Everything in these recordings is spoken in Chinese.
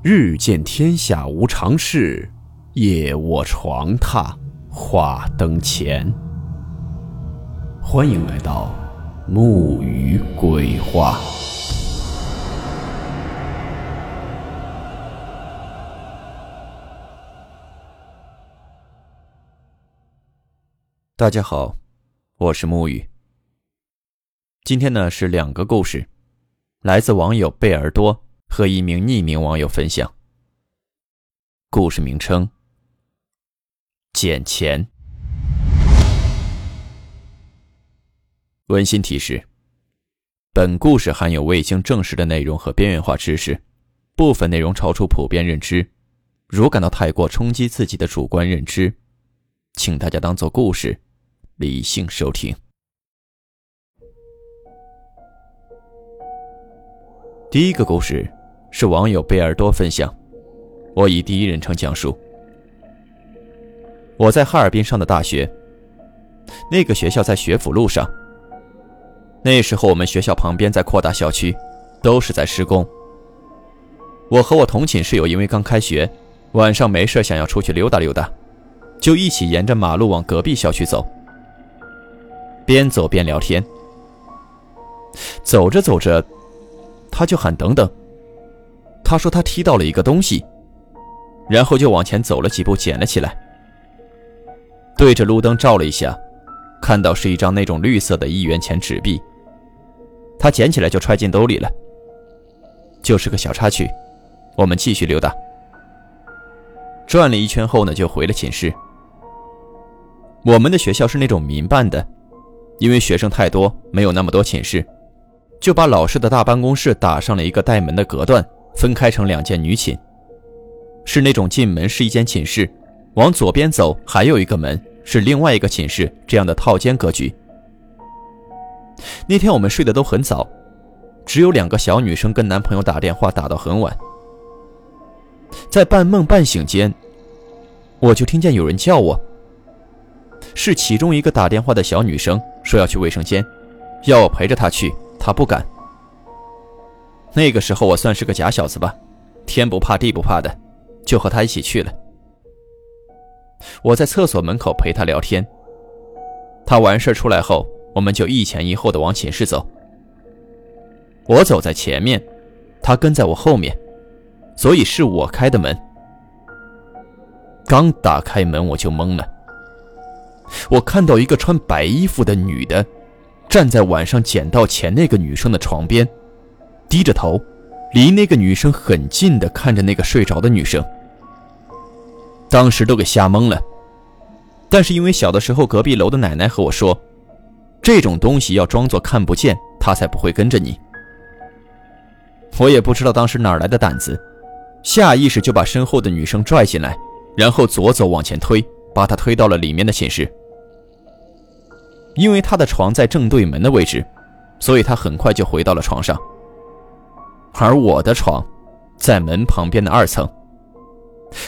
日见天下无常事，夜卧床榻话灯前。欢迎来到木鱼鬼话。大家好，我是木鱼。今天呢是两个故事，来自网友贝尔多。和一名匿名网友分享。故事名称：捡钱。温馨提示：本故事含有未经证实的内容和边缘化知识，部分内容超出普遍认知。如感到太过冲击自己的主观认知，请大家当做故事，理性收听。第一个故事。是网友贝尔多分享，我以第一人称讲述。我在哈尔滨上的大学，那个学校在学府路上。那时候我们学校旁边在扩大校区，都是在施工。我和我同寝室友因为刚开学，晚上没事想要出去溜达溜达，就一起沿着马路往隔壁校区走。边走边聊天，走着走着，他就喊等等。他说他踢到了一个东西，然后就往前走了几步，捡了起来，对着路灯照了一下，看到是一张那种绿色的一元钱纸币。他捡起来就揣进兜里了，就是个小插曲。我们继续溜达，转了一圈后呢，就回了寝室。我们的学校是那种民办的，因为学生太多，没有那么多寝室，就把老师的大办公室打上了一个带门的隔断。分开成两间女寝，是那种进门是一间寝室，往左边走还有一个门是另外一个寝室，这样的套间格局。那天我们睡得都很早，只有两个小女生跟男朋友打电话打到很晚，在半梦半醒间，我就听见有人叫我，是其中一个打电话的小女生说要去卫生间，要我陪着她去，她不敢。那个时候我算是个假小子吧，天不怕地不怕的，就和他一起去了。我在厕所门口陪他聊天。他完事出来后，我们就一前一后的往寝室走。我走在前面，他跟在我后面，所以是我开的门。刚打开门我就懵了，我看到一个穿白衣服的女的，站在晚上捡到钱那个女生的床边。低着头，离那个女生很近的看着那个睡着的女生，当时都给吓懵了。但是因为小的时候隔壁楼的奶奶和我说，这种东西要装作看不见，她才不会跟着你。我也不知道当时哪来的胆子，下意识就把身后的女生拽进来，然后左走往前推，把她推到了里面的寝室。因为她的床在正对门的位置，所以她很快就回到了床上。而我的床，在门旁边的二层。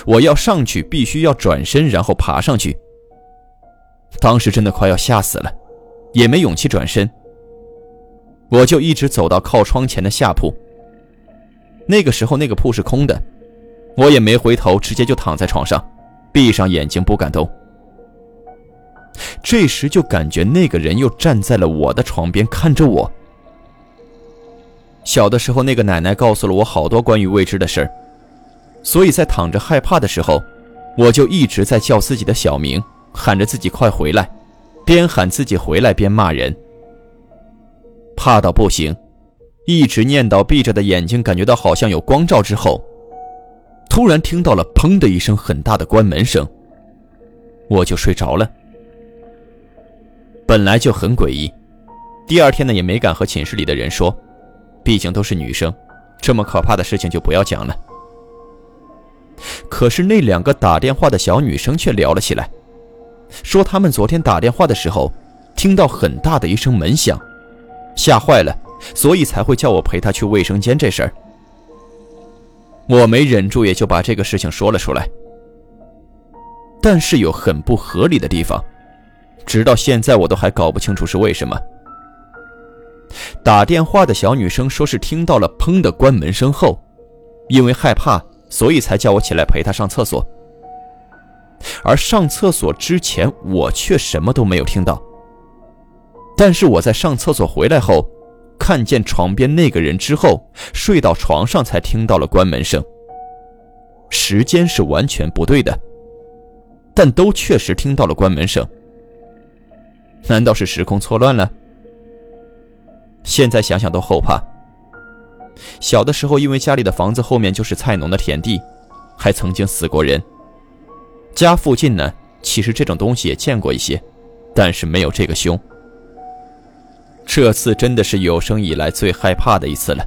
我要上去，必须要转身，然后爬上去。当时真的快要吓死了，也没勇气转身。我就一直走到靠窗前的下铺。那个时候，那个铺是空的，我也没回头，直接就躺在床上，闭上眼睛不敢动。这时就感觉那个人又站在了我的床边，看着我。小的时候，那个奶奶告诉了我好多关于未知的事儿，所以在躺着害怕的时候，我就一直在叫自己的小名，喊着自己快回来，边喊自己回来边骂人。怕到不行，一直念叨，闭着的眼睛感觉到好像有光照之后，突然听到了“砰”的一声很大的关门声，我就睡着了。本来就很诡异，第二天呢也没敢和寝室里的人说。毕竟都是女生，这么可怕的事情就不要讲了。可是那两个打电话的小女生却聊了起来，说他们昨天打电话的时候，听到很大的一声门响，吓坏了，所以才会叫我陪她去卫生间这事儿。我没忍住，也就把这个事情说了出来。但是有很不合理的地方，直到现在我都还搞不清楚是为什么。打电话的小女生说是听到了“砰”的关门声后，因为害怕，所以才叫我起来陪她上厕所。而上厕所之前，我却什么都没有听到。但是我在上厕所回来后，看见床边那个人之后，睡到床上才听到了关门声。时间是完全不对的，但都确实听到了关门声。难道是时空错乱了？现在想想都后怕。小的时候，因为家里的房子后面就是菜农的田地，还曾经死过人。家附近呢，其实这种东西也见过一些，但是没有这个凶。这次真的是有生以来最害怕的一次了。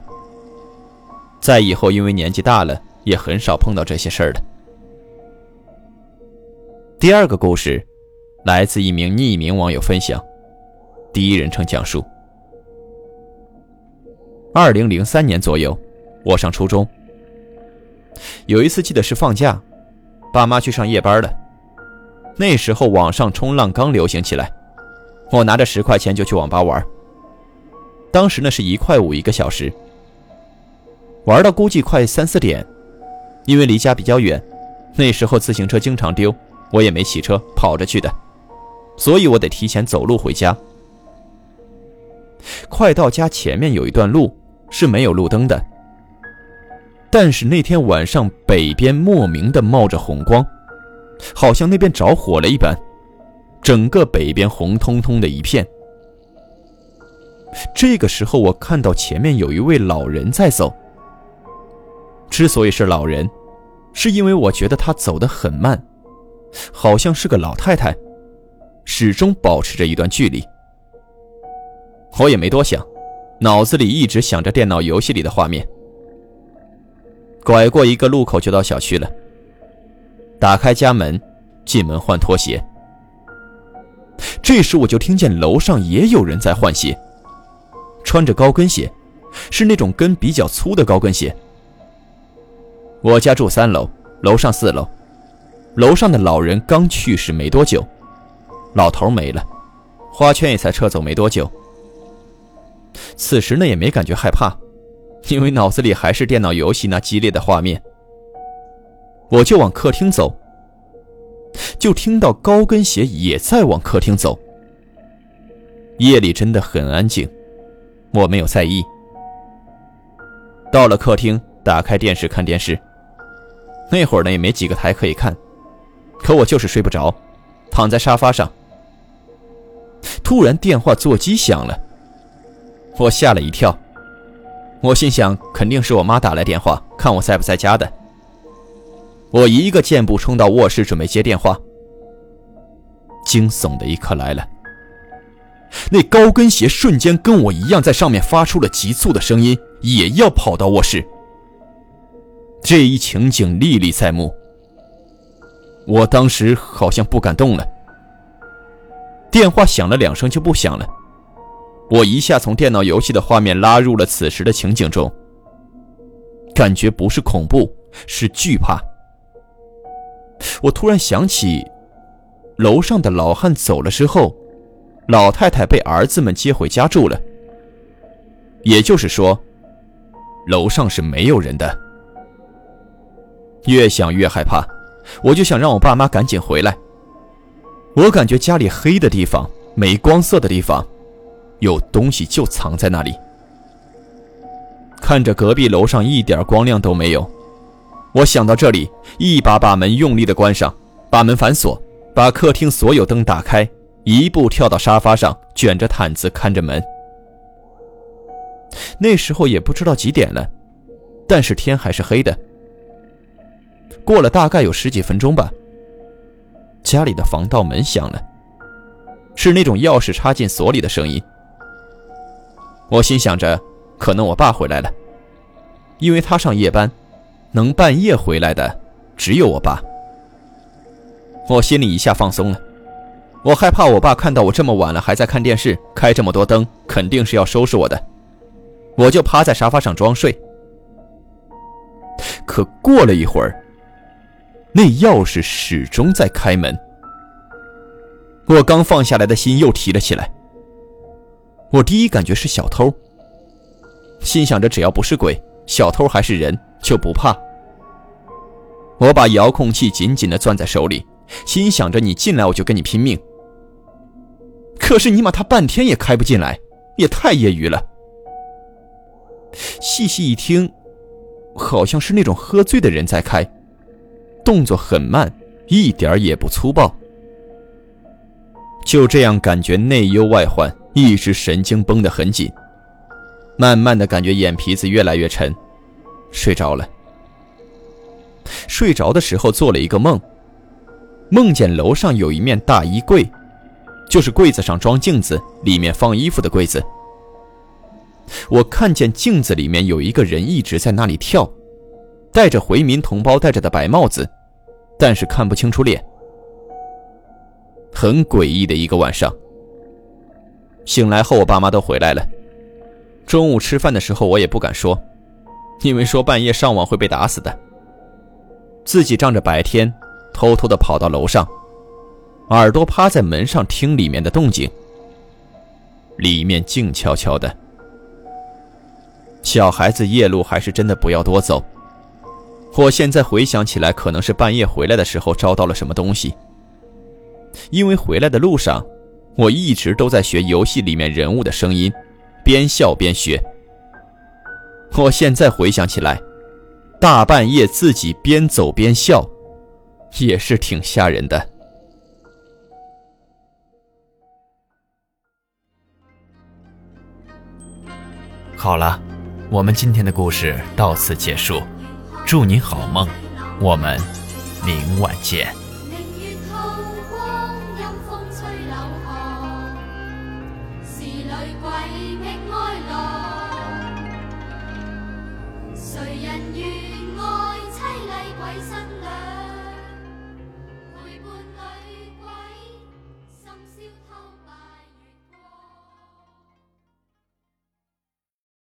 再以后，因为年纪大了，也很少碰到这些事儿了。第二个故事，来自一名匿名网友分享，第一人称讲述。二零零三年左右，我上初中。有一次记得是放假，爸妈去上夜班了。那时候网上冲浪刚流行起来，我拿着十块钱就去网吧玩。当时呢是一块五一个小时，玩到估计快三四点，因为离家比较远，那时候自行车经常丢，我也没骑车，跑着去的，所以我得提前走路回家。快到家前面有一段路。是没有路灯的，但是那天晚上北边莫名的冒着红光，好像那边着火了一般，整个北边红彤彤的一片。这个时候我看到前面有一位老人在走。之所以是老人，是因为我觉得他走得很慢，好像是个老太太，始终保持着一段距离。我也没多想。脑子里一直想着电脑游戏里的画面。拐过一个路口就到小区了。打开家门，进门换拖鞋。这时我就听见楼上也有人在换鞋，穿着高跟鞋，是那种跟比较粗的高跟鞋。我家住三楼，楼上四楼。楼上的老人刚去世没多久，老头没了，花圈也才撤走没多久。此时呢，也没感觉害怕，因为脑子里还是电脑游戏那激烈的画面。我就往客厅走，就听到高跟鞋也在往客厅走。夜里真的很安静，我没有在意。到了客厅，打开电视看电视。那会儿呢，也没几个台可以看，可我就是睡不着，躺在沙发上。突然电话座机响了。我吓了一跳，我心想肯定是我妈打来电话，看我在不在家的。我一个箭步冲到卧室准备接电话。惊悚的一刻来了，那高跟鞋瞬间跟我一样在上面发出了急促的声音，也要跑到卧室。这一情景历历在目，我当时好像不敢动了。电话响了两声就不响了。我一下从电脑游戏的画面拉入了此时的情景中，感觉不是恐怖，是惧怕。我突然想起，楼上的老汉走了之后，老太太被儿子们接回家住了。也就是说，楼上是没有人的。越想越害怕，我就想让我爸妈赶紧回来。我感觉家里黑的地方，没光色的地方。有东西就藏在那里。看着隔壁楼上一点光亮都没有，我想到这里，一把把门用力的关上，把门反锁，把客厅所有灯打开，一步跳到沙发上，卷着毯子看着门。那时候也不知道几点了，但是天还是黑的。过了大概有十几分钟吧，家里的防盗门响了，是那种钥匙插进锁里的声音。我心想着，可能我爸回来了，因为他上夜班，能半夜回来的只有我爸。我心里一下放松了，我害怕我爸看到我这么晚了还在看电视，开这么多灯，肯定是要收拾我的，我就趴在沙发上装睡。可过了一会儿，那钥匙始终在开门，我刚放下来的心又提了起来。我第一感觉是小偷，心想着只要不是鬼，小偷还是人就不怕。我把遥控器紧紧地攥在手里，心想着你进来我就跟你拼命。可是尼玛他半天也开不进来，也太业余了。细细一听，好像是那种喝醉的人在开，动作很慢，一点也不粗暴。就这样，感觉内忧外患，一直神经绷得很紧。慢慢的感觉眼皮子越来越沉，睡着了。睡着的时候做了一个梦，梦见楼上有一面大衣柜，就是柜子上装镜子，里面放衣服的柜子。我看见镜子里面有一个人一直在那里跳，戴着回民同胞戴着的白帽子，但是看不清楚脸。很诡异的一个晚上。醒来后，我爸妈都回来了。中午吃饭的时候，我也不敢说，因为说半夜上网会被打死的。自己仗着白天，偷偷的跑到楼上，耳朵趴在门上听里面的动静。里面静悄悄的。小孩子夜路还是真的不要多走。我现在回想起来，可能是半夜回来的时候招到了什么东西。因为回来的路上，我一直都在学游戏里面人物的声音，边笑边学。我现在回想起来，大半夜自己边走边笑，也是挺吓人的。好了，我们今天的故事到此结束，祝你好梦，我们明晚见。